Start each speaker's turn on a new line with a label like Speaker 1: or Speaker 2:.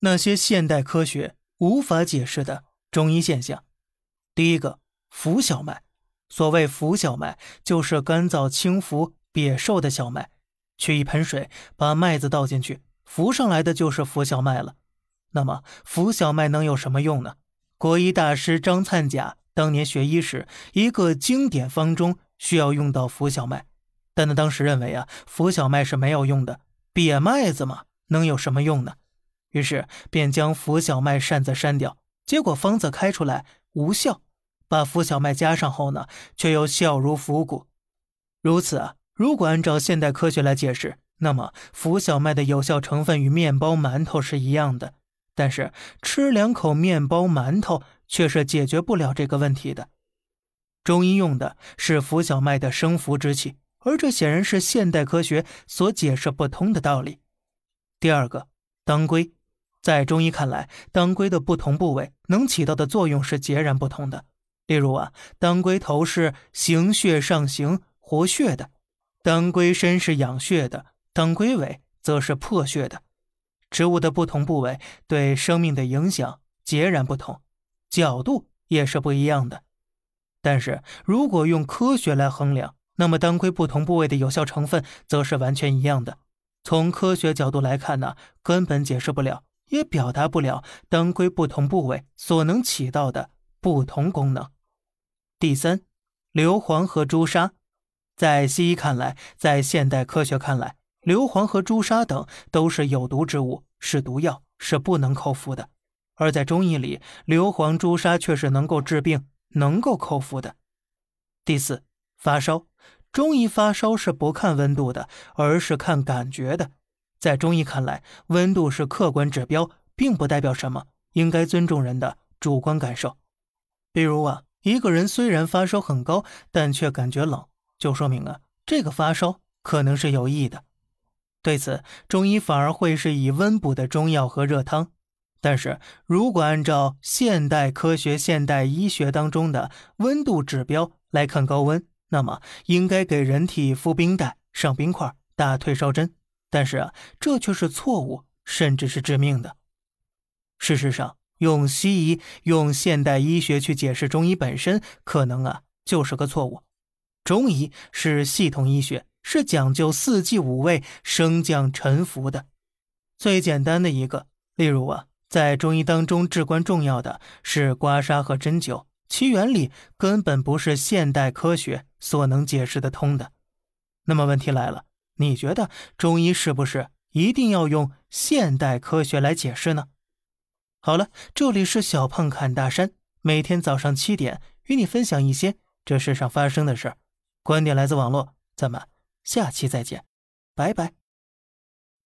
Speaker 1: 那些现代科学无法解释的中医现象。第一个，浮小麦。所谓浮小麦，就是干燥轻浮、瘪瘦的小麦。取一盆水，把麦子倒进去，浮上来的就是浮小麦了。那么，浮小麦能有什么用呢？国医大师张灿甲当年学医时，一个经典方中需要用到浮小麦，但他当时认为啊，浮小麦是没有用的，瘪麦子嘛，能有什么用呢？于是便将浮小麦擅自删掉，结果方子开出来无效。把浮小麦加上后呢，却又效如浮骨。如此啊，如果按照现代科学来解释，那么浮小麦的有效成分与面包、馒头是一样的。但是吃两口面包、馒头却是解决不了这个问题的。中医用的是浮小麦的生浮之气，而这显然是现代科学所解释不通的道理。第二个，当归，在中医看来，当归的不同部位能起到的作用是截然不同的。例如啊，当归头是行血上行、活血的；当归身是养血的；当归尾则是破血的。植物的不同部位对生命的影响截然不同，角度也是不一样的。但是如果用科学来衡量，那么当归不同部位的有效成分则是完全一样的。从科学角度来看呢，根本解释不了，也表达不了当归不同部位所能起到的不同功能。第三，硫磺和朱砂，在西医看来，在现代科学看来，硫磺和朱砂等都是有毒之物，是毒药，是不能口服的。而在中医里，硫磺、朱砂却是能够治病、能够口服的。第四，发烧，中医发烧是不看温度的，而是看感觉的。在中医看来，温度是客观指标，并不代表什么，应该尊重人的主观感受。比如啊。一个人虽然发烧很高，但却感觉冷，就说明啊，这个发烧可能是有益的。对此，中医反而会是以温补的中药和热汤。但是如果按照现代科学、现代医学当中的温度指标来看高温，那么应该给人体敷冰袋、上冰块、打退烧针。但是啊，这却是错误，甚至是致命的。事实上。用西医、用现代医学去解释中医本身，可能啊就是个错误。中医是系统医学，是讲究四季五味升降沉浮的。最简单的一个，例如啊，在中医当中至关重要的是刮痧和针灸，其原理根本不是现代科学所能解释得通的。那么问题来了，你觉得中医是不是一定要用现代科学来解释呢？好了，这里是小胖侃大山，每天早上七点与你分享一些这世上发生的事儿，观点来自网络，咱们下期再见，拜拜。